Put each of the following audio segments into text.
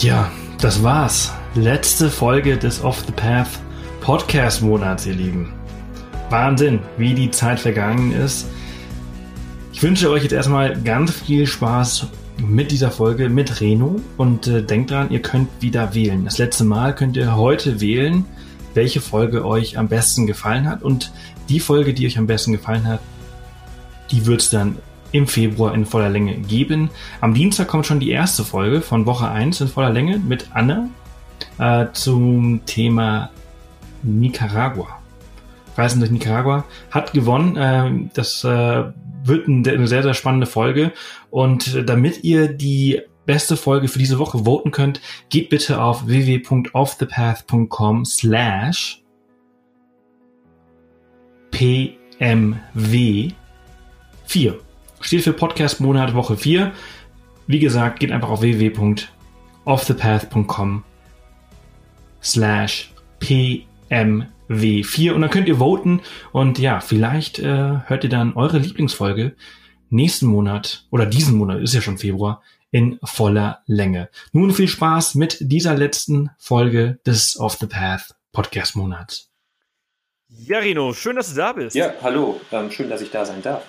Ja, das war's. Letzte Folge des Off the Path Podcast Monats, ihr Lieben. Wahnsinn, wie die Zeit vergangen ist. Ich wünsche euch jetzt erstmal ganz viel Spaß mit dieser Folge mit Reno und äh, denkt dran, ihr könnt wieder wählen. Das letzte Mal könnt ihr heute wählen, welche Folge euch am besten gefallen hat und die Folge, die euch am besten gefallen hat, die wird es dann im Februar in voller Länge geben. Am Dienstag kommt schon die erste Folge von Woche 1 in voller Länge mit Anne äh, zum Thema Nicaragua. Reisen durch Nicaragua hat gewonnen. Äh, das äh, wird eine sehr, sehr spannende Folge. Und damit ihr die beste Folge für diese Woche voten könnt, geht bitte auf www.offthepath.com slash pmw 4. Steht für Podcast Monat Woche 4. Wie gesagt, geht einfach auf www.offthepath.com slash pmw4 und dann könnt ihr voten und ja, vielleicht äh, hört ihr dann eure Lieblingsfolge nächsten Monat oder diesen Monat, ist ja schon Februar, in voller Länge. Nun viel Spaß mit dieser letzten Folge des Off the Path Podcast Monats. Ja, Rino, schön, dass du da bist. Ja, hallo, ähm, schön, dass ich da sein darf.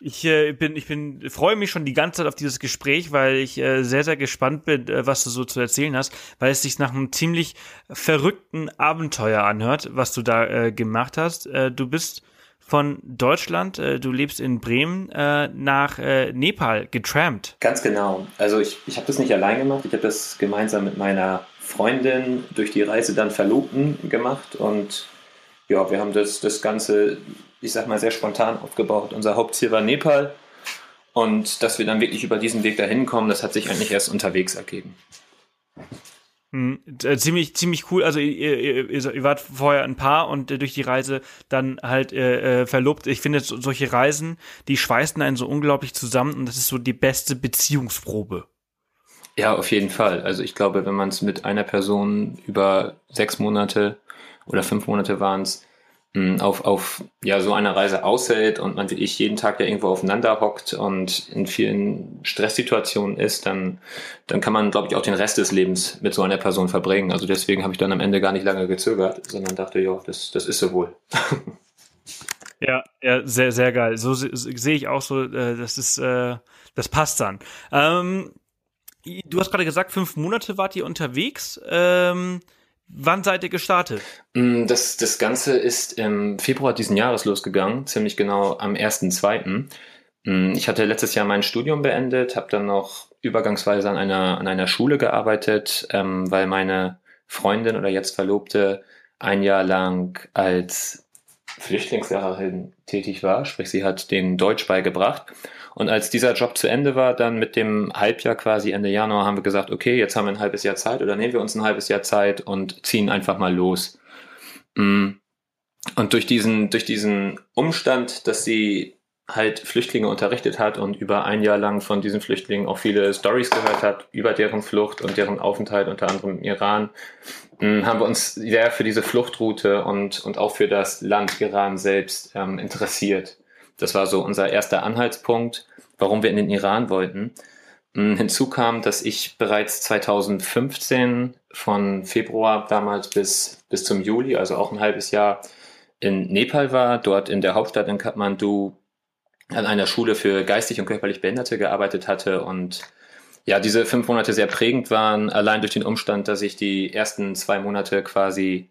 Ich äh, bin, ich bin, freue mich schon die ganze Zeit auf dieses Gespräch, weil ich äh, sehr, sehr gespannt bin, äh, was du so zu erzählen hast, weil es sich nach einem ziemlich verrückten Abenteuer anhört, was du da äh, gemacht hast. Äh, du bist von Deutschland, äh, du lebst in Bremen, äh, nach äh, Nepal getrampt. Ganz genau. Also ich, ich habe das nicht allein gemacht, ich habe das gemeinsam mit meiner Freundin durch die Reise dann Verlobten gemacht und ja, wir haben das, das Ganze ich sag mal, sehr spontan aufgebaut. Unser Hauptziel war Nepal. Und dass wir dann wirklich über diesen Weg dahin kommen, das hat sich eigentlich erst unterwegs ergeben. Mhm, ziemlich, ziemlich cool. Also ihr, ihr, ihr, wart vorher ein Paar und äh, durch die Reise dann halt äh, äh, verlobt. Ich finde solche Reisen, die schweißen einen so unglaublich zusammen und das ist so die beste Beziehungsprobe. Ja, auf jeden Fall. Also ich glaube, wenn man es mit einer Person über sechs Monate oder fünf Monate waren es, auf, auf ja, so einer Reise aushält und man wirklich jeden Tag ja irgendwo aufeinander hockt und in vielen Stresssituationen ist, dann, dann kann man, glaube ich, auch den Rest des Lebens mit so einer Person verbringen. Also deswegen habe ich dann am Ende gar nicht lange gezögert, sondern dachte, ja, das, das ist so wohl. ja, ja, sehr, sehr geil. So sehe ich auch so, äh, das ist, äh, das passt dann. Ähm, du hast gerade gesagt, fünf Monate wart ihr unterwegs. Ähm, Wann seid ihr gestartet? Mm, das, das Ganze ist im Februar diesen Jahres losgegangen, ziemlich genau am 1.2. Mm, ich hatte letztes Jahr mein Studium beendet, habe dann noch übergangsweise an einer, an einer Schule gearbeitet, ähm, weil meine Freundin oder jetzt Verlobte ein Jahr lang als Flüchtlingslehrerin tätig war, sprich sie hat den Deutsch beigebracht und als dieser Job zu Ende war, dann mit dem Halbjahr quasi Ende Januar, haben wir gesagt, okay, jetzt haben wir ein halbes Jahr Zeit oder nehmen wir uns ein halbes Jahr Zeit und ziehen einfach mal los. Mm. Und durch diesen, durch diesen Umstand, dass sie halt Flüchtlinge unterrichtet hat und über ein Jahr lang von diesen Flüchtlingen auch viele Stories gehört hat über deren Flucht und deren Aufenthalt unter anderem im Iran, mm, haben wir uns sehr für diese Fluchtroute und, und auch für das Land Iran selbst ähm, interessiert. Das war so unser erster Anhaltspunkt, warum wir in den Iran wollten. Hm, hinzu kam, dass ich bereits 2015 von Februar damals bis, bis zum Juli, also auch ein halbes Jahr, in Nepal war, dort in der Hauptstadt in Kathmandu an einer Schule für geistig und körperlich Behinderte gearbeitet hatte und ja, diese fünf Monate sehr prägend waren, allein durch den Umstand, dass ich die ersten zwei Monate quasi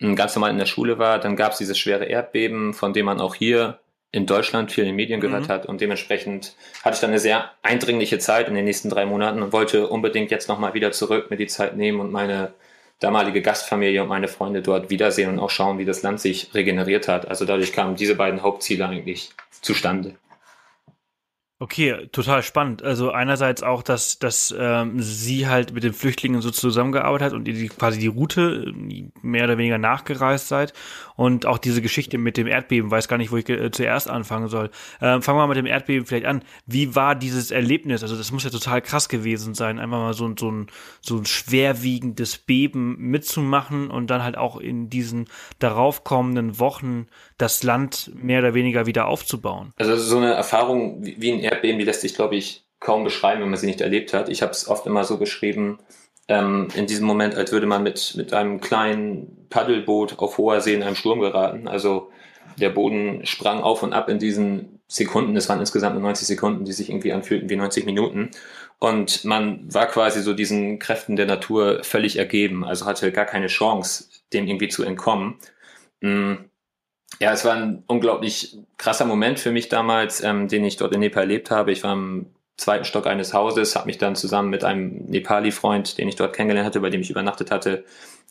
hm, ganz normal in der Schule war. Dann gab es dieses schwere Erdbeben, von dem man auch hier in Deutschland viel in den Medien gehört mhm. hat und dementsprechend hatte ich dann eine sehr eindringliche Zeit in den nächsten drei Monaten und wollte unbedingt jetzt nochmal wieder zurück, mir die Zeit nehmen und meine damalige Gastfamilie und meine Freunde dort wiedersehen und auch schauen, wie das Land sich regeneriert hat. Also dadurch kamen diese beiden Hauptziele eigentlich zustande. Okay, total spannend. Also einerseits auch, dass, dass ähm, sie halt mit den Flüchtlingen so zusammengearbeitet hat und ihr quasi die Route äh, mehr oder weniger nachgereist seid und auch diese Geschichte mit dem Erdbeben, weiß gar nicht, wo ich äh, zuerst anfangen soll. Ähm, fangen wir mal mit dem Erdbeben vielleicht an. Wie war dieses Erlebnis? Also das muss ja total krass gewesen sein, einfach mal so, so, ein, so ein schwerwiegendes Beben mitzumachen und dann halt auch in diesen daraufkommenden Wochen das Land mehr oder weniger wieder aufzubauen. Also so eine Erfahrung wie ein Erdbeben, die lässt sich, glaube ich, kaum beschreiben, wenn man sie nicht erlebt hat. Ich habe es oft immer so beschrieben, ähm, in diesem Moment, als würde man mit, mit einem kleinen Paddelboot auf hoher See in einem Sturm geraten. Also der Boden sprang auf und ab in diesen Sekunden. Es waren insgesamt nur 90 Sekunden, die sich irgendwie anfühlten wie 90 Minuten. Und man war quasi so diesen Kräften der Natur völlig ergeben, also hatte gar keine Chance, dem irgendwie zu entkommen. Mm. Ja, es war ein unglaublich krasser Moment für mich damals, ähm, den ich dort in Nepal erlebt habe. Ich war im zweiten Stock eines Hauses, habe mich dann zusammen mit einem Nepali-Freund, den ich dort kennengelernt hatte, bei dem ich übernachtet hatte,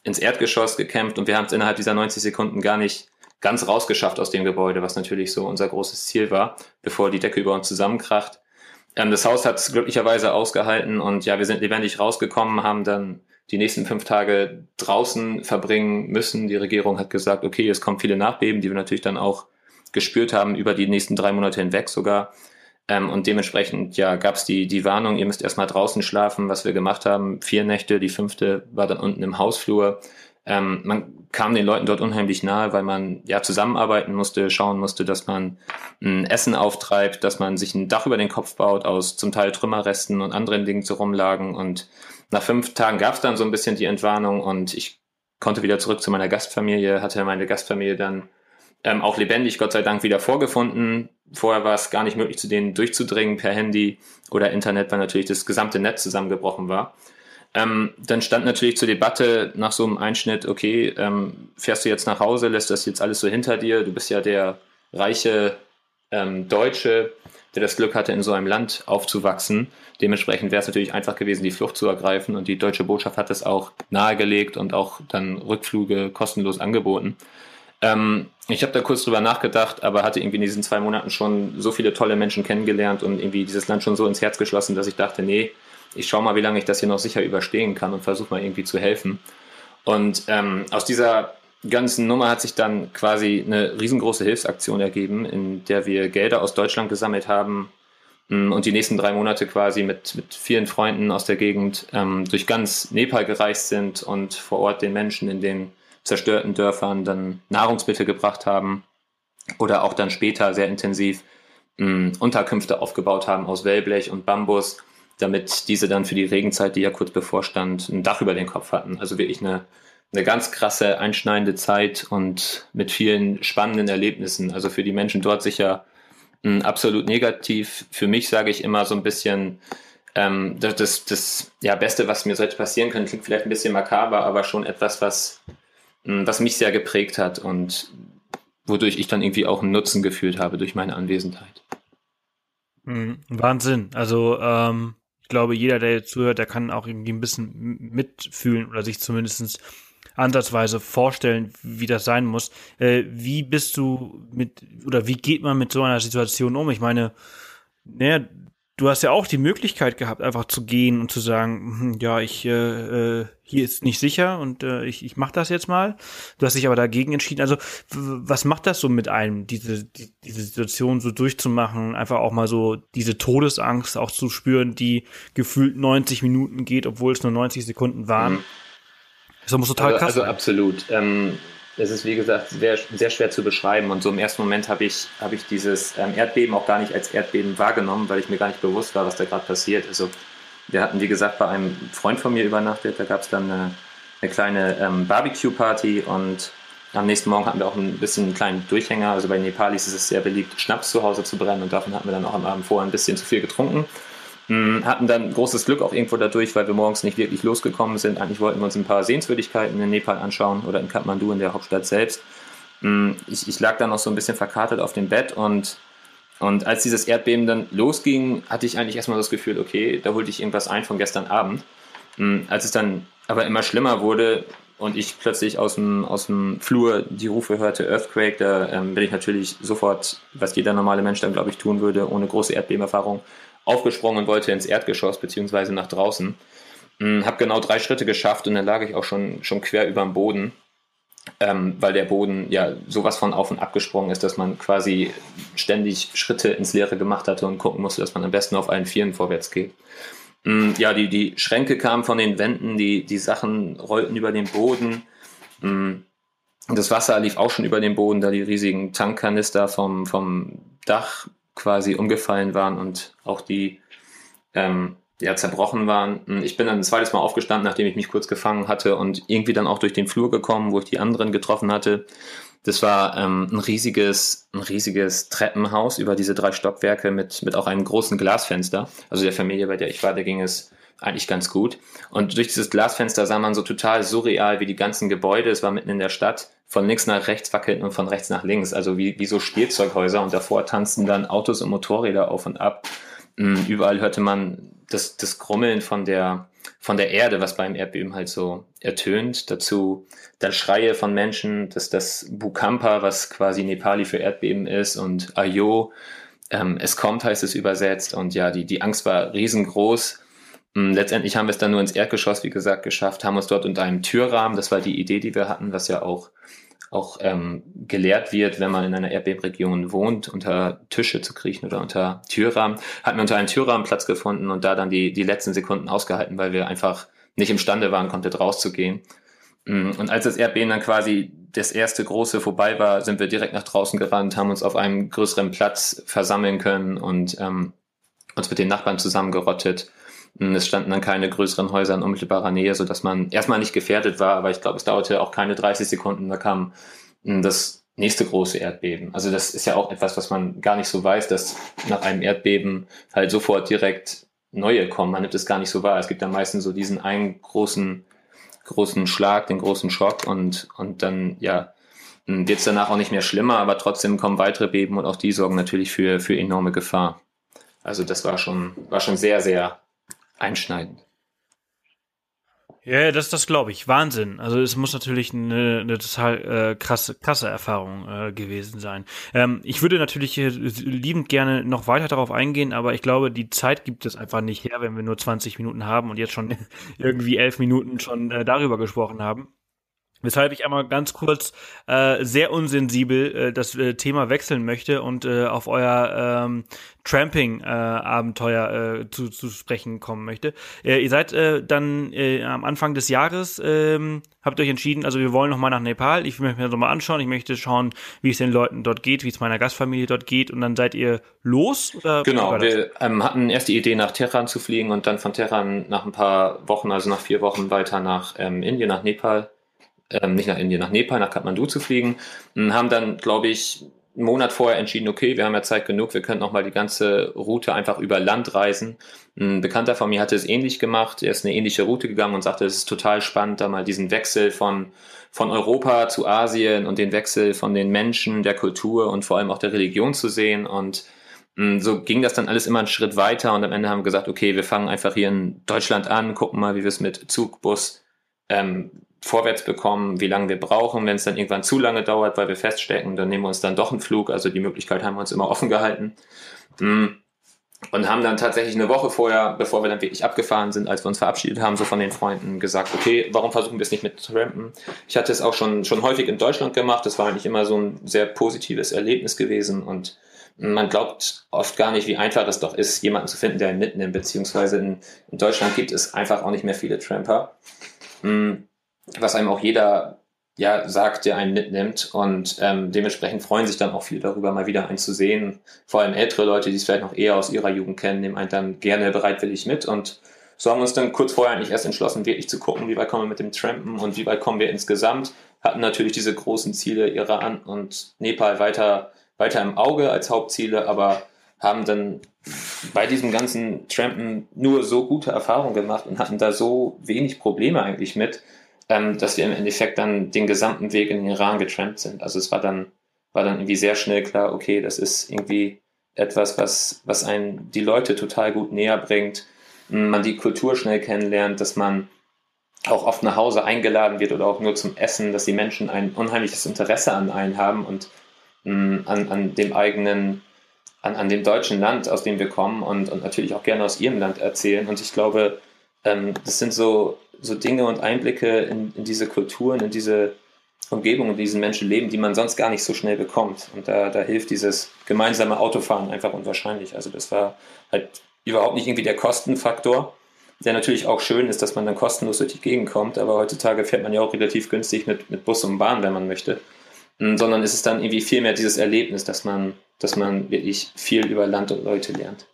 ins Erdgeschoss gekämpft und wir haben es innerhalb dieser 90 Sekunden gar nicht ganz rausgeschafft aus dem Gebäude, was natürlich so unser großes Ziel war, bevor die Decke über uns zusammenkracht. Ähm, das Haus hat es glücklicherweise ausgehalten und ja, wir sind lebendig rausgekommen, haben dann die nächsten fünf Tage draußen verbringen müssen. Die Regierung hat gesagt, okay, es kommen viele Nachbeben, die wir natürlich dann auch gespürt haben über die nächsten drei Monate hinweg sogar. Ähm, und dementsprechend ja, gab es die, die Warnung, ihr müsst erstmal draußen schlafen, was wir gemacht haben. Vier Nächte, die fünfte war dann unten im Hausflur. Ähm, man kam den Leuten dort unheimlich nahe, weil man ja zusammenarbeiten musste, schauen musste, dass man ein Essen auftreibt, dass man sich ein Dach über den Kopf baut aus zum Teil Trümmerresten und anderen Dingen, die rumlagen. Und nach fünf Tagen gab es dann so ein bisschen die Entwarnung und ich konnte wieder zurück zu meiner Gastfamilie, hatte meine Gastfamilie dann ähm, auch lebendig, Gott sei Dank, wieder vorgefunden. Vorher war es gar nicht möglich, zu denen durchzudringen per Handy oder Internet, weil natürlich das gesamte Netz zusammengebrochen war. Ähm, dann stand natürlich zur Debatte nach so einem Einschnitt, okay, ähm, fährst du jetzt nach Hause, lässt das jetzt alles so hinter dir, du bist ja der reiche ähm, Deutsche, der das Glück hatte, in so einem Land aufzuwachsen. Dementsprechend wäre es natürlich einfach gewesen, die Flucht zu ergreifen und die deutsche Botschaft hat es auch nahegelegt und auch dann Rückflüge kostenlos angeboten. Ähm, ich habe da kurz drüber nachgedacht, aber hatte irgendwie in diesen zwei Monaten schon so viele tolle Menschen kennengelernt und irgendwie dieses Land schon so ins Herz geschlossen, dass ich dachte, nee, ich schaue mal, wie lange ich das hier noch sicher überstehen kann und versuche mal irgendwie zu helfen. Und ähm, aus dieser ganzen Nummer hat sich dann quasi eine riesengroße Hilfsaktion ergeben, in der wir Gelder aus Deutschland gesammelt haben mm, und die nächsten drei Monate quasi mit, mit vielen Freunden aus der Gegend ähm, durch ganz Nepal gereist sind und vor Ort den Menschen in den zerstörten Dörfern dann Nahrungsmittel gebracht haben oder auch dann später sehr intensiv mh, mm, Unterkünfte aufgebaut haben aus Wellblech und Bambus damit diese dann für die Regenzeit, die ja kurz bevorstand, ein Dach über den Kopf hatten. Also wirklich eine, eine ganz krasse, einschneidende Zeit und mit vielen spannenden Erlebnissen. Also für die Menschen dort sicher mh, absolut negativ. Für mich sage ich immer so ein bisschen, ähm, das, das, das ja, Beste, was mir sollte passieren können, klingt vielleicht ein bisschen makaber, aber schon etwas, was, mh, was mich sehr geprägt hat und wodurch ich dann irgendwie auch einen Nutzen gefühlt habe durch meine Anwesenheit. Mhm. Wahnsinn. Also ähm, ich glaube, jeder, der jetzt zuhört, der kann auch irgendwie ein bisschen mitfühlen oder sich zumindest ansatzweise vorstellen, wie das sein muss. Äh, wie bist du mit, oder wie geht man mit so einer Situation um? Ich meine, naja, du hast ja auch die Möglichkeit gehabt, einfach zu gehen und zu sagen, hm, ja, ich äh, äh, hier ist nicht sicher und äh, ich, ich mache das jetzt mal. Du hast dich aber dagegen entschieden. Also was macht das so mit einem, diese, die, diese Situation so durchzumachen, einfach auch mal so diese Todesangst auch zu spüren, die gefühlt 90 Minuten geht, obwohl es nur 90 Sekunden waren. Mhm. Das muss total also, krass. Also absolut. Ähm es ist, wie gesagt, sehr, sehr schwer zu beschreiben. Und so im ersten Moment habe ich, hab ich dieses ähm, Erdbeben auch gar nicht als Erdbeben wahrgenommen, weil ich mir gar nicht bewusst war, was da gerade passiert. Also wir hatten, wie gesagt, bei einem Freund von mir übernachtet. Da gab es dann eine, eine kleine ähm, Barbecue-Party und am nächsten Morgen hatten wir auch ein bisschen einen kleinen Durchhänger. Also bei Nepalis ist es sehr beliebt, Schnaps zu Hause zu brennen und davon hatten wir dann auch am Abend vorher ein bisschen zu viel getrunken. Hm, hatten dann großes Glück auch irgendwo dadurch, weil wir morgens nicht wirklich losgekommen sind. Eigentlich wollten wir uns ein paar Sehenswürdigkeiten in Nepal anschauen oder in Kathmandu, in der Hauptstadt selbst. Hm, ich, ich lag dann noch so ein bisschen verkartet auf dem Bett und, und als dieses Erdbeben dann losging, hatte ich eigentlich erstmal das Gefühl, okay, da holte ich irgendwas ein von gestern Abend. Hm, als es dann aber immer schlimmer wurde und ich plötzlich aus dem, aus dem Flur die Rufe hörte, Earthquake, da ähm, bin ich natürlich sofort, was jeder normale Mensch dann, glaube ich, tun würde, ohne große Erdbebenerfahrung, aufgesprungen und wollte ins Erdgeschoss beziehungsweise nach draußen. Hm, habe genau drei Schritte geschafft und dann lag ich auch schon, schon quer über dem Boden, ähm, weil der Boden ja sowas von auf und ab gesprungen ist, dass man quasi ständig Schritte ins Leere gemacht hatte und gucken musste, dass man am besten auf allen Vieren vorwärts geht. Ähm, ja, die, die Schränke kamen von den Wänden, die, die Sachen rollten über den Boden. Ähm, das Wasser lief auch schon über den Boden, da die riesigen Tankkanister vom, vom Dach quasi umgefallen waren und auch die ähm, ja, zerbrochen waren. Ich bin dann ein zweites Mal aufgestanden, nachdem ich mich kurz gefangen hatte und irgendwie dann auch durch den Flur gekommen, wo ich die anderen getroffen hatte. Das war ähm, ein riesiges, ein riesiges Treppenhaus über diese drei Stockwerke mit, mit auch einem großen Glasfenster. Also der Familie, bei der ich war, da ging es eigentlich ganz gut. Und durch dieses Glasfenster sah man so total surreal, wie die ganzen Gebäude, es war mitten in der Stadt, von links nach rechts wackelten und von rechts nach links. Also wie, wie so Spielzeughäuser und davor tanzten dann Autos und Motorräder auf und ab. Mm, überall hörte man das, das Grummeln von der, von der Erde, was beim Erdbeben halt so ertönt. Dazu dann Schreie von Menschen, dass das Bukampa, was quasi Nepali für Erdbeben ist, und Ayo, ähm, es kommt, heißt es übersetzt. Und ja, die, die Angst war riesengroß. Mm, letztendlich haben wir es dann nur ins Erdgeschoss, wie gesagt, geschafft, haben uns dort unter einem Türrahmen, das war die Idee, die wir hatten, was ja auch auch ähm, gelehrt wird, wenn man in einer Erdbebenregion wohnt, unter Tische zu kriechen oder unter Türrahmen, hatten wir unter einem Türrahmen Platz gefunden und da dann die, die letzten Sekunden ausgehalten, weil wir einfach nicht imstande waren, komplett rauszugehen. Mm, und als das Erdbeben dann quasi das erste große vorbei war, sind wir direkt nach draußen gerannt, haben uns auf einem größeren Platz versammeln können und ähm, uns mit den Nachbarn zusammengerottet es standen dann keine größeren Häuser in unmittelbarer Nähe, so dass man erstmal nicht gefährdet war, aber ich glaube, es dauerte auch keine 30 Sekunden, da kam hm, das nächste große Erdbeben. Also das ist ja auch etwas, was man gar nicht so weiß, dass nach einem Erdbeben halt sofort direkt neue kommen. Man nimmt es gar nicht so wahr. Es gibt ja meistens so diesen einen großen, großen Schlag, den großen Schock und, und dann, ja, hm, wird es danach auch nicht mehr schlimmer, aber trotzdem kommen weitere Beben und auch die sorgen natürlich für, für enorme Gefahr. Also das war schon, war schon sehr, sehr einschneidend. Ja, das, das glaube ich. Wahnsinn. Also es muss natürlich eine, eine total äh, krasse, krasse Erfahrung äh, gewesen sein. Ähm, ich würde natürlich liebend gerne noch weiter darauf eingehen, aber ich glaube, die Zeit gibt es einfach nicht her, wenn wir nur 20 Minuten haben und jetzt schon irgendwie elf Minuten schon äh, darüber gesprochen haben. Weshalb ich einmal ganz kurz äh, sehr unsensibel äh, das äh, Thema wechseln möchte und äh, auf euer ähm, Tramping-Abenteuer äh, zu, zu sprechen kommen möchte. Äh, ihr seid äh, dann äh, am Anfang des Jahres, äh, habt euch entschieden, also wir wollen nochmal nach Nepal, ich möchte mir das nochmal anschauen, ich möchte schauen, wie es den Leuten dort geht, wie es meiner Gastfamilie dort geht und dann seid ihr los? Oder genau, wir ähm, hatten erst die Idee, nach Tehran zu fliegen und dann von Tehran nach ein paar Wochen, also nach vier Wochen weiter nach ähm, Indien, nach Nepal ähm, nicht nach Indien, nach Nepal, nach Kathmandu zu fliegen. Und haben dann, glaube ich, einen Monat vorher entschieden, okay, wir haben ja Zeit genug, wir könnten auch mal die ganze Route einfach über Land reisen. Ein Bekannter von mir hatte es ähnlich gemacht, er ist eine ähnliche Route gegangen und sagte, es ist total spannend, da mal diesen Wechsel von, von Europa zu Asien und den Wechsel von den Menschen, der Kultur und vor allem auch der Religion zu sehen. Und mm, so ging das dann alles immer einen Schritt weiter und am Ende haben wir gesagt, okay, wir fangen einfach hier in Deutschland an, gucken mal, wie wir es mit Zug, Bus, ähm, vorwärts bekommen, wie lange wir brauchen. Wenn es dann irgendwann zu lange dauert, weil wir feststecken, dann nehmen wir uns dann doch einen Flug. Also die Möglichkeit haben wir uns immer offen gehalten. Mm. Und haben dann tatsächlich eine Woche vorher, bevor wir dann wirklich abgefahren sind, als wir uns verabschiedet haben, so von den Freunden gesagt, okay, warum versuchen wir es nicht mit Trampen? Ich hatte es auch schon, schon häufig in Deutschland gemacht. Das war eigentlich immer so ein sehr positives Erlebnis gewesen und man glaubt oft gar nicht, wie einfach es doch ist, jemanden zu finden, der ihn mitnimmt, beziehungsweise in, in Deutschland gibt es einfach auch nicht mehr viele Tramper. Mm was einem auch jeder ja sagt, der einen mitnimmt und ähm, dementsprechend freuen sich dann auch viele darüber, mal wieder einen zu sehen. Vor allem ältere Leute, die es vielleicht noch eher aus ihrer Jugend kennen, nehmen einen dann gerne bereitwillig mit und so haben wir uns dann kurz vorher eigentlich erst entschlossen, wirklich zu gucken, wie weit kommen wir mit dem Trampen und wie weit kommen wir insgesamt. Hatten natürlich diese großen Ziele, Iran und Nepal weiter, weiter im Auge als Hauptziele, aber haben dann bei diesem ganzen Trampen nur so gute Erfahrungen gemacht und hatten da so wenig Probleme eigentlich mit, ähm, dass wir im Endeffekt dann den gesamten Weg in den Iran getrampt sind. Also es war dann, war dann irgendwie sehr schnell klar, okay, das ist irgendwie etwas, was, was einen die Leute total gut näher bringt, man die Kultur schnell kennenlernt, dass man auch oft nach Hause eingeladen wird oder auch nur zum Essen, dass die Menschen ein unheimliches Interesse an einen haben und mh, an, an dem eigenen, an, an dem deutschen Land, aus dem wir kommen und, und natürlich auch gerne aus ihrem Land erzählen. Und ich glaube, ähm, das sind so, so Dinge und Einblicke in, in diese Kulturen, in diese Umgebung, in diesen Menschen leben, die man sonst gar nicht so schnell bekommt. Und da, da hilft dieses gemeinsame Autofahren einfach unwahrscheinlich. Also das war halt überhaupt nicht irgendwie der Kostenfaktor, der natürlich auch schön ist, dass man dann kostenlos durch die Gegend kommt, aber heutzutage fährt man ja auch relativ günstig mit, mit Bus und Bahn, wenn man möchte. Hm, sondern ist es dann irgendwie viel mehr dieses Erlebnis, dass man, dass man wirklich viel über Land und Leute lernt.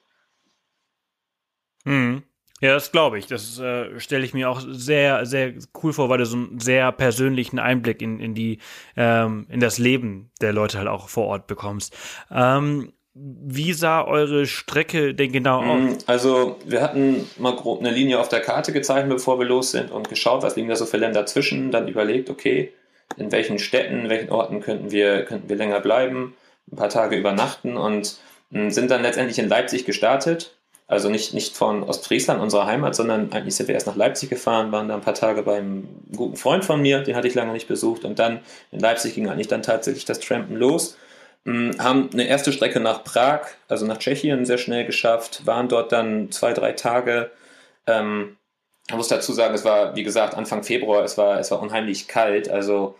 Mhm. Ja, das glaube ich. Das äh, stelle ich mir auch sehr, sehr cool vor, weil du so einen sehr persönlichen Einblick in, in die, ähm, in das Leben der Leute halt auch vor Ort bekommst. Ähm, wie sah eure Strecke denn genau mm, aus? Also, wir hatten mal grob eine Linie auf der Karte gezeichnet, bevor wir los sind und geschaut, was liegen da so für Länder zwischen. Dann überlegt, okay, in welchen Städten, in welchen Orten könnten wir, könnten wir länger bleiben, ein paar Tage übernachten und sind dann letztendlich in Leipzig gestartet also nicht, nicht von Ostfriesland, unserer Heimat, sondern eigentlich sind wir erst nach Leipzig gefahren, waren da ein paar Tage beim guten Freund von mir, den hatte ich lange nicht besucht. Und dann in Leipzig ging eigentlich dann tatsächlich das Trampen los. Hm, haben eine erste Strecke nach Prag, also nach Tschechien, sehr schnell geschafft, waren dort dann zwei, drei Tage. Ähm, ich muss dazu sagen, es war, wie gesagt, Anfang Februar, es war, es war unheimlich kalt. Also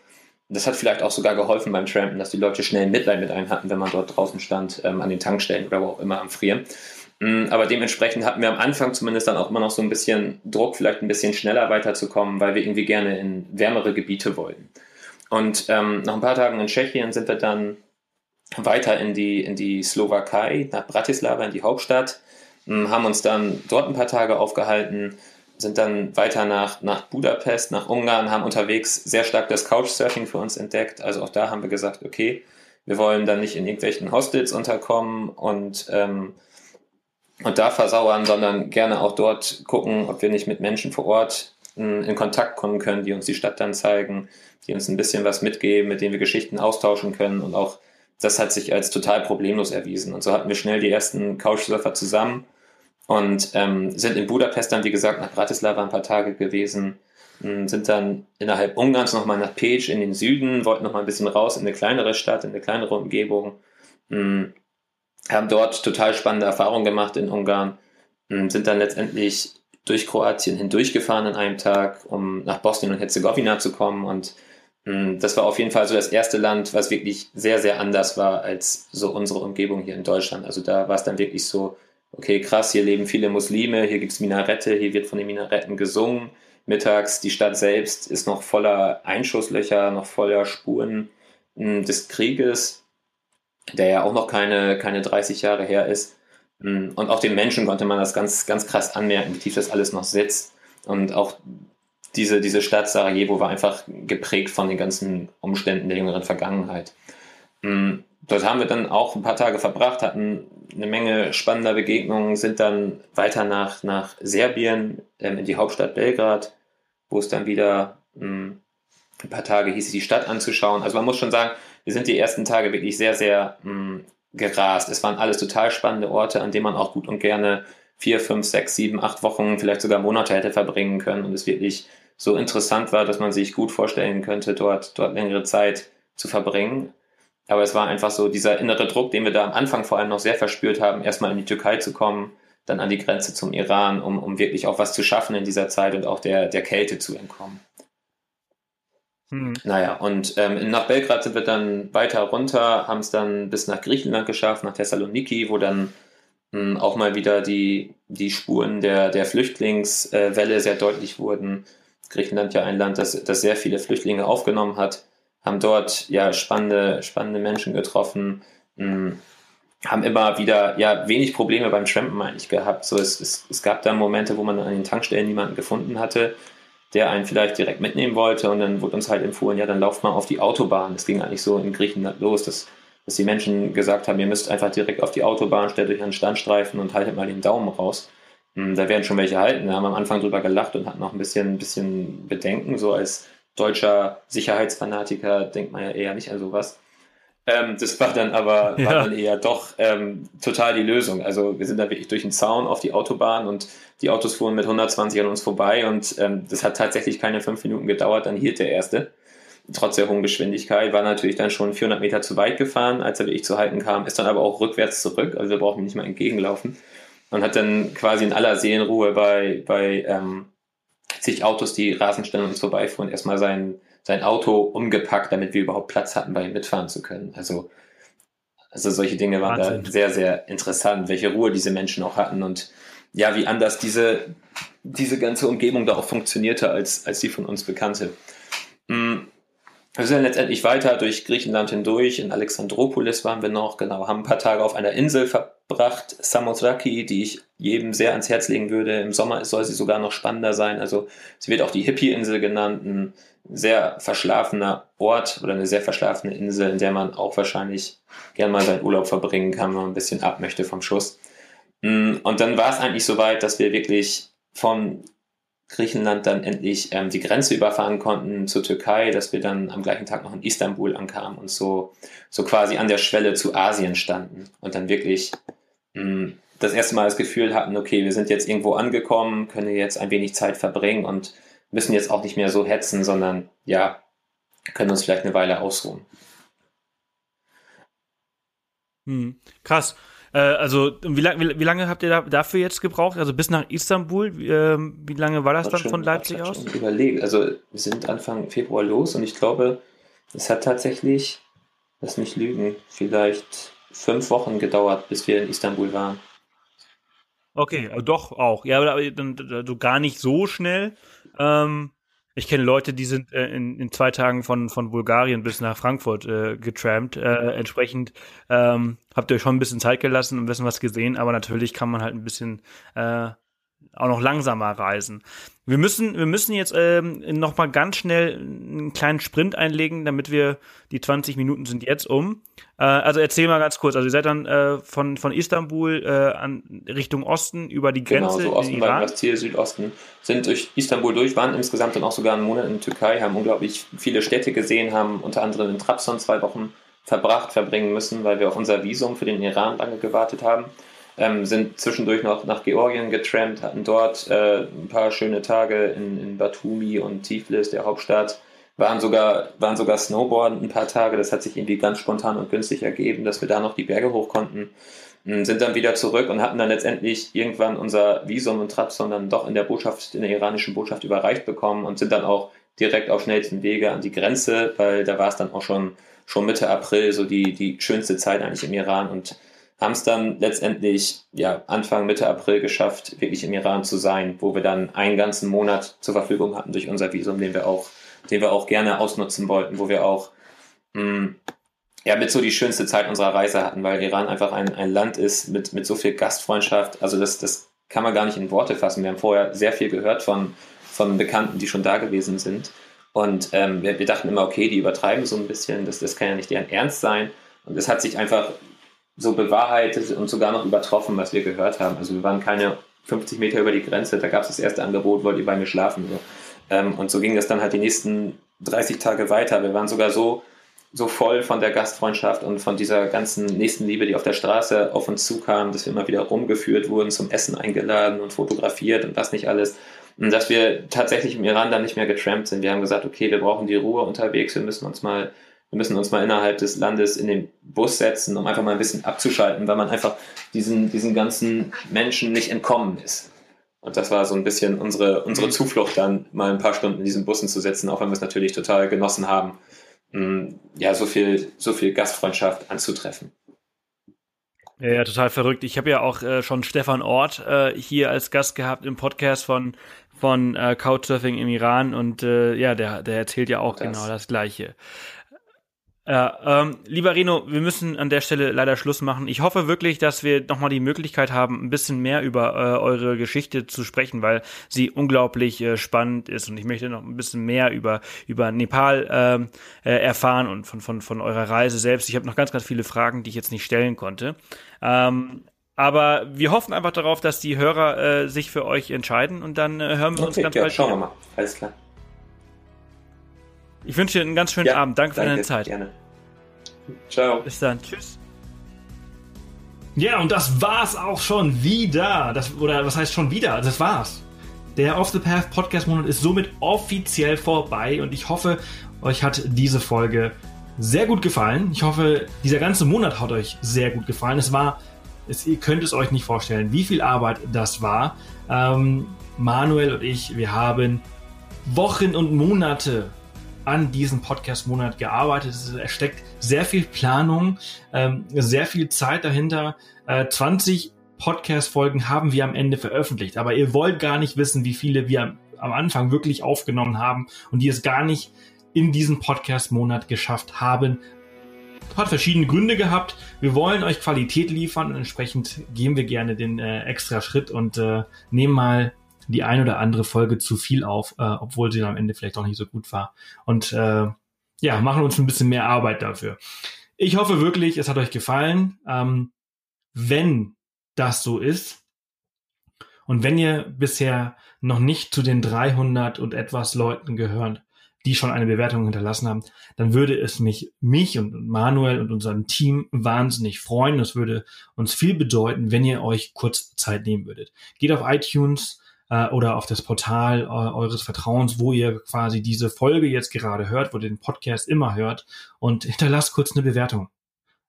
das hat vielleicht auch sogar geholfen beim Trampen, dass die Leute schnell Mitleid mit einem hatten, wenn man dort draußen stand, ähm, an den Tankstellen oder wo auch immer am Frieren. Mm, aber dementsprechend hatten wir am Anfang zumindest dann auch immer noch so ein bisschen Druck, vielleicht ein bisschen schneller weiterzukommen, weil wir irgendwie gerne in wärmere Gebiete wollten. Und ähm, nach ein paar Tagen in Tschechien sind wir dann weiter in die, in die Slowakei, nach Bratislava, in die Hauptstadt, mm, haben uns dann dort ein paar Tage aufgehalten, sind dann weiter nach, nach Budapest, nach Ungarn, haben unterwegs sehr stark das Couchsurfing für uns entdeckt. Also auch da haben wir gesagt, okay, wir wollen dann nicht in irgendwelchen Hostels unterkommen und ähm, und da versauern, sondern gerne auch dort gucken, ob wir nicht mit Menschen vor Ort hm, in Kontakt kommen können, die uns die Stadt dann zeigen, die uns ein bisschen was mitgeben, mit denen wir Geschichten austauschen können und auch das hat sich als total problemlos erwiesen. Und so hatten wir schnell die ersten Couchsurfer zusammen und ähm, sind in Budapest dann, wie gesagt, nach Bratislava ein paar Tage gewesen, hm, sind dann innerhalb Ungarns nochmal nach Peć in den Süden, wollten nochmal ein bisschen raus in eine kleinere Stadt, in eine kleinere Umgebung, hm, haben dort total spannende Erfahrungen gemacht in Ungarn, hm, sind dann letztendlich durch Kroatien hindurchgefahren an einem Tag, um nach Bosnien und Herzegowina zu kommen. Und hm, das war auf jeden Fall so das erste Land, was wirklich sehr, sehr anders war als so unsere Umgebung hier in Deutschland. Also da war es dann wirklich so, okay, krass, hier leben viele Muslime, hier gibt es Minarette, hier wird von den Minaretten gesungen. Mittags, die Stadt selbst ist noch voller Einschusslöcher, noch voller Spuren hm, des Krieges der ja auch noch keine, keine 30 Jahre her ist. Mm, und auch den Menschen konnte man das ganz, ganz krass anmerken, wie tief das alles noch sitzt. Und auch diese, diese Stadt Sarajevo war einfach geprägt von den ganzen Umständen der jüngeren Vergangenheit. Mm, dort haben wir dann auch ein paar Tage verbracht, hatten eine Menge spannender Begegnungen, sind dann weiter nach, nach Serbien, ähm, in die Hauptstadt Belgrad, wo es dann wieder ähm, ein paar Tage hieß, die Stadt anzuschauen. Also man muss schon sagen, wir sind die ersten Tage wirklich sehr, sehr mh, mm, gerast. Es waren alles total spannende Orte, an denen man auch gut und gerne vier, fünf, sechs, sieben, acht Wochen, vielleicht sogar Monate hätte verbringen können und es wirklich so interessant war, dass man sich gut vorstellen könnte, dort, dort längere Zeit zu verbringen. Aber es war einfach so dieser innere Druck, den wir da am Anfang vor allem noch sehr verspürt haben, erstmal in die Türkei zu kommen, dann an die Grenze zum Iran, um, um wirklich auch was zu schaffen in dieser Zeit und auch der, der Kälte zu entkommen. Mhm. Naja, und ähm, nach Belgrad sind wir dann weiter runter, haben es dann bis nach Griechenland geschafft, nach Thessaloniki, wo dann mh, hm, auch mal wieder die, die Spuren der, der Flüchtlingswelle sehr deutlich wurden. Griechenland ja ein Land, das, das sehr viele Flüchtlinge aufgenommen hat, haben dort ja spannende, spannende Menschen getroffen, mh, hm, haben immer wieder ja wenig Probleme beim Trampen eigentlich gehabt. So, es, es, es gab da Momente, wo man an den Tankstellen niemanden gefunden hatte der einen vielleicht direkt mitnehmen wollte und dann wurde uns halt empfohlen, ja, dann lauft mal auf die Autobahn. Das ging eigentlich so in Griechenland los, dass, dass die Menschen gesagt haben, ihr müsst einfach direkt auf die Autobahn, stellt euch einen Standstreifen und haltet mal den Daumen raus. Hm, da werden schon welche halten. Da haben wir am Anfang drüber gelacht und hatten noch ein bisschen, ein bisschen Bedenken. So als deutscher Sicherheitsfanatiker denkt man ja eher nicht an sowas. Ähm, das war dann aber ja. war dann eher doch ähm, total die Lösung. Also wir sind da wirklich durch den Zaun auf die Autobahn und die Autos fuhren mit 120 an uns vorbei und ähm, das hat tatsächlich keine fünf Minuten gedauert, dann hielt der erste. Trotz der hohen Geschwindigkeit war natürlich dann schon 400 Meter zu weit gefahren, als er wirklich zu halten kam, ist dann aber auch rückwärts zurück, also wir brauchen nicht mal entgegenlaufen und hat dann quasi in aller Seelenruhe bei, bei ähm, zig Autos, die Rasenstellen uns vorbeifuhren, erstmal sein, sein Auto umgepackt, damit wir überhaupt Platz hatten, bei ihm mitfahren zu können. Also, also solche Dinge waren Wahnsinn. da sehr, sehr interessant, welche Ruhe diese Menschen auch hatten und ja, wie anders diese, diese ganze Umgebung da auch funktionierte als, als die von uns bekannte. Mm, wir sind dann letztendlich weiter durch Griechenland hindurch. In Alexandropolis waren wir noch, genau, haben ein paar Tage auf einer Insel verbracht, Samothraki, die ich jedem sehr ans Herz legen würde. Im Sommer soll sie sogar noch spannender sein. Also sie wird auch die Hippie-Insel genannt, ein sehr verschlafener Ort oder eine sehr verschlafene Insel, in der man auch wahrscheinlich gern mal seinen Urlaub verbringen kann, wenn man ein bisschen ab möchte vom Schuss. Mm, und dann war es eigentlich so weit, dass wir wirklich von Griechenland dann endlich ähm, die Grenze überfahren konnten zur Türkei, dass wir dann am gleichen Tag noch in Istanbul ankamen und so, so quasi an der Schwelle zu Asien standen und dann wirklich mh, mm, das erste Mal das Gefühl hatten, okay, wir sind jetzt irgendwo angekommen, können jetzt ein wenig Zeit verbringen und müssen jetzt auch nicht mehr so hetzen, sondern ja, können uns vielleicht eine Weile ausruhen. Hm, krass. Äh, also, wie, lang, wie, wie, lange habt ihr da, dafür jetzt gebraucht? Also bis nach Istanbul? Wie, äh, wie lange war das dann schon, von Leipzig aus? Überlegt. Also, wir sind Anfang Februar los und ich glaube, es hat tatsächlich, lass mich lügen, vielleicht fünf Wochen gedauert, bis wir in Istanbul waren. Okay, doch auch. Ja, aber dann also gar nicht so schnell. Ähm, ich kenne Leute, die sind äh, in, in zwei Tagen von, von Bulgarien bis nach Frankfurt äh, getrampt. Äh, entsprechend ähm, habt ihr euch schon ein bisschen Zeit gelassen und ein bisschen was gesehen, aber natürlich kann man halt ein bisschen äh, auch noch langsamer reisen. Wir müssen, wir müssen jetzt ähm, noch mal ganz schnell einen kleinen Sprint einlegen, damit wir die 20 Minuten sind jetzt um. Äh, also erzähl mal ganz kurz. Also ihr seid dann äh, von von Istanbul äh, an Richtung Osten über die Grenze genau, so Osten Iran. das Ziel, Südosten sind durch Istanbul durch, waren insgesamt dann auch sogar einen Monat in der Türkei, haben unglaublich viele Städte gesehen, haben unter anderem in Trabzon zwei Wochen verbracht, verbringen müssen, weil wir auf unser Visum für den Iran lange gewartet haben ähm, sind zwischendurch noch nach Georgien getrampt, hatten dort äh, ein paar schöne Tage in, in Batumi und Tiflis, der Hauptstadt, waren sogar, waren sogar Snowboarden ein paar Tage. Das hat sich irgendwie ganz spontan und günstig ergeben, dass wir da noch die Berge hoch konnten. Ähm, sind dann wieder zurück und hatten dann letztendlich irgendwann unser Visum und Trabzon dann doch in der Botschaft, in der iranischen Botschaft überreicht bekommen und sind dann auch direkt auf schnellsten Wege an die Grenze, weil da war es dann auch schon, schon Mitte April so die, die schönste Zeit eigentlich im Iran und haben es dann letztendlich ja, Anfang, Mitte April geschafft, wirklich im Iran zu sein, wo wir dann einen ganzen Monat zur Verfügung hatten durch unser Visum, den wir auch, den wir auch gerne ausnutzen wollten, wo wir auch mh, hm, ja, mit so die schönste Zeit unserer Reise hatten, weil Iran einfach ein, ein Land ist mit, mit so viel Gastfreundschaft. Also das, das kann man gar nicht in Worte fassen. Wir haben vorher sehr viel gehört von, von Bekannten, die schon da gewesen sind. Und ähm, wir, wir dachten immer, okay, die übertreiben so ein bisschen, das, das kann ja nicht deren Ernst sein. Und es hat sich einfach so bewahrheitet und sogar noch übertroffen, was wir gehört haben. Also wir waren keine 50 Meter über die Grenze, da gab es das erste Angebot, wollt ihr bei mir schlafen? So. Ähm, und so ging das dann halt die nächsten 30 Tage weiter. Wir waren sogar so, so voll von der Gastfreundschaft und von dieser ganzen nächsten Liebe, die auf der Straße auf uns zukam, dass wir immer wieder rumgeführt wurden, zum Essen eingeladen und fotografiert und was nicht alles. Und dass wir tatsächlich im Iran dann nicht mehr getrampt sind. Wir haben gesagt, okay, wir brauchen die Ruhe unterwegs, wir müssen uns mal wir müssen uns mal innerhalb des Landes in den Bus setzen, um einfach mal ein bisschen abzuschalten, weil man einfach diesen, diesen ganzen Menschen nicht entkommen ist. Und das war so ein bisschen unsere, unsere mhm. Zuflucht dann, mal ein paar Stunden in diesen Bussen zu sitzen, auch wenn wir es natürlich total genossen haben, mm, ja, so viel, so viel Gastfreundschaft anzutreffen. Ja, ja total verrückt. Ich habe ja auch äh, schon Stefan Ort äh, hier als Gast gehabt im Podcast von von äh, Couchsurfing im Iran und äh, ja, der, der erzählt ja auch das. genau das Gleiche. Ja, ähm, lieber Reno, wir müssen an der Stelle leider Schluss machen. Ich hoffe wirklich, dass wir nochmal die Möglichkeit haben, ein bisschen mehr über äh, eure Geschichte zu sprechen, weil sie unglaublich äh, spannend ist und ich möchte noch ein bisschen mehr über über Nepal ähm, äh, erfahren und von von von eurer Reise selbst. Ich habe noch ganz ganz viele Fragen, die ich jetzt nicht stellen konnte. Ähm, aber wir hoffen einfach darauf, dass die Hörer äh, sich für euch entscheiden und dann äh, hören wir okay, uns ganz ja, bald schauen wieder. wir mal. Alles klar. Ich wünsche dir einen ganz schönen ja, Abend. Danke, danke für deine Zeit. Gerne. Ciao. Bis dann. Tschüss. Ja, und das war's auch schon wieder. Das, oder was heißt schon wieder? Das war's. Der Off the Path Podcast Monat ist somit offiziell vorbei und ich hoffe, euch hat diese Folge sehr gut gefallen. Ich hoffe, dieser ganze Monat hat euch sehr gut gefallen. Es war, es, ihr könnt es euch nicht vorstellen, wie viel Arbeit das war. Ähm, Manuel und ich, wir haben Wochen und Monate an diesem Podcast-Monat gearbeitet. Es steckt sehr viel Planung, ähm, sehr viel Zeit dahinter. Äh, 20 Podcast-Folgen haben wir am Ende veröffentlicht, aber ihr wollt gar nicht wissen, wie viele wir am Anfang wirklich aufgenommen haben und die es gar nicht in diesem Podcast-Monat geschafft haben. Hat verschiedene Gründe gehabt. Wir wollen euch Qualität liefern und entsprechend gehen wir gerne den äh, extra Schritt und äh, nehmen mal die ein oder andere Folge zu viel auf, äh, obwohl sie am Ende vielleicht auch nicht so gut war. Und äh, ja, machen uns ein bisschen mehr Arbeit dafür. Ich hoffe wirklich, es hat euch gefallen. Ähm, wenn das so ist und wenn ihr bisher noch nicht zu den 300 und etwas Leuten gehört, die schon eine Bewertung hinterlassen haben, dann würde es mich, mich und Manuel und unserem Team wahnsinnig freuen. Es würde uns viel bedeuten, wenn ihr euch kurz Zeit nehmen würdet. Geht auf iTunes, äh, oder auf das Portal äh, eures Vertrauens, wo ihr quasi diese Folge jetzt gerade hört, wo ihr den Podcast immer hört und hinterlasst kurz eine Bewertung.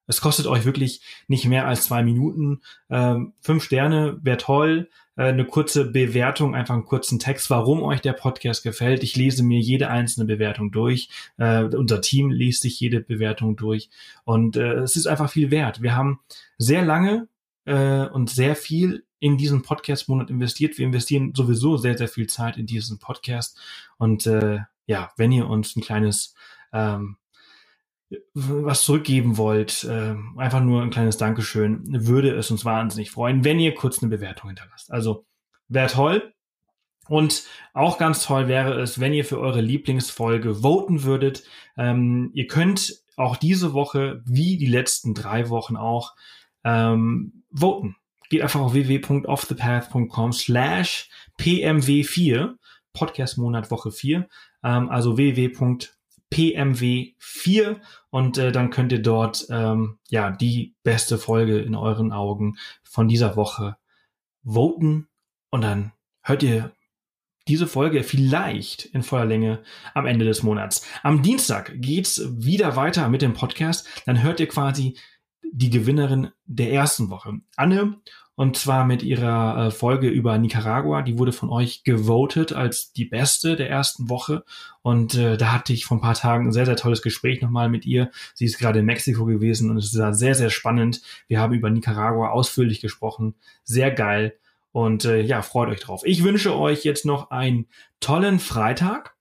Es kostet euch wirklich nicht mehr als zwei Minuten. Ähm, fünf Sterne wäre toll. Äh, eine kurze Bewertung, einfach einen kurzen Text, warum euch der Podcast gefällt. Ich lese mir jede einzelne Bewertung durch. Äh, unser Team liest sich jede Bewertung durch. Und äh, es ist einfach viel wert. Wir haben sehr lange äh, und sehr viel in diesen Podcast-Monat investiert. Wir investieren sowieso sehr, sehr viel Zeit in diesen Podcast. Und äh, ja, wenn ihr uns ein kleines ähm, was zurückgeben wollt, äh, einfach nur ein kleines Dankeschön, würde es uns wahnsinnig freuen, wenn ihr kurz eine Bewertung hinterlasst. Also wäre toll. Und auch ganz toll wäre es, wenn ihr für eure Lieblingsfolge voten würdet. Ähm, ihr könnt auch diese Woche, wie die letzten drei Wochen auch, ähm, voten. Geht einfach auf www.offthepath.com slash pmw4, Podcast Monat Woche 4, ähm, also www.pmw4 und äh, dann könnt ihr dort ähm, ja die beste Folge in euren Augen von dieser Woche voten und dann hört ihr diese Folge vielleicht in voller Länge am Ende des Monats. Am Dienstag geht's wieder weiter mit dem Podcast. Dann hört ihr quasi die Gewinnerin der ersten Woche. Anne, und zwar mit ihrer äh, Folge über Nicaragua. Die wurde von euch gewotet als die beste der ersten Woche. Und äh, da hatte ich vor ein paar Tagen ein sehr, sehr tolles Gespräch nochmal mit ihr. Sie ist gerade in Mexiko gewesen und es war sehr, sehr spannend. Wir haben über Nicaragua ausführlich gesprochen. Sehr geil. Und äh, ja, freut euch drauf. Ich wünsche euch jetzt noch einen tollen Freitag.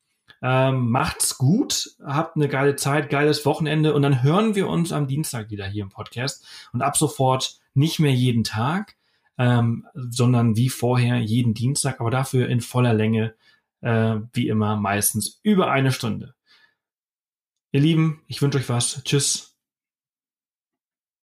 Ähm, macht's gut, habt eine geile Zeit, geiles Wochenende und dann hören wir uns am Dienstag wieder hier im Podcast. Und ab sofort nicht mehr jeden Tag, ähm, sondern wie vorher jeden Dienstag, aber dafür in voller Länge, äh, wie immer meistens über eine Stunde. Ihr Lieben, ich wünsche euch was. Tschüss.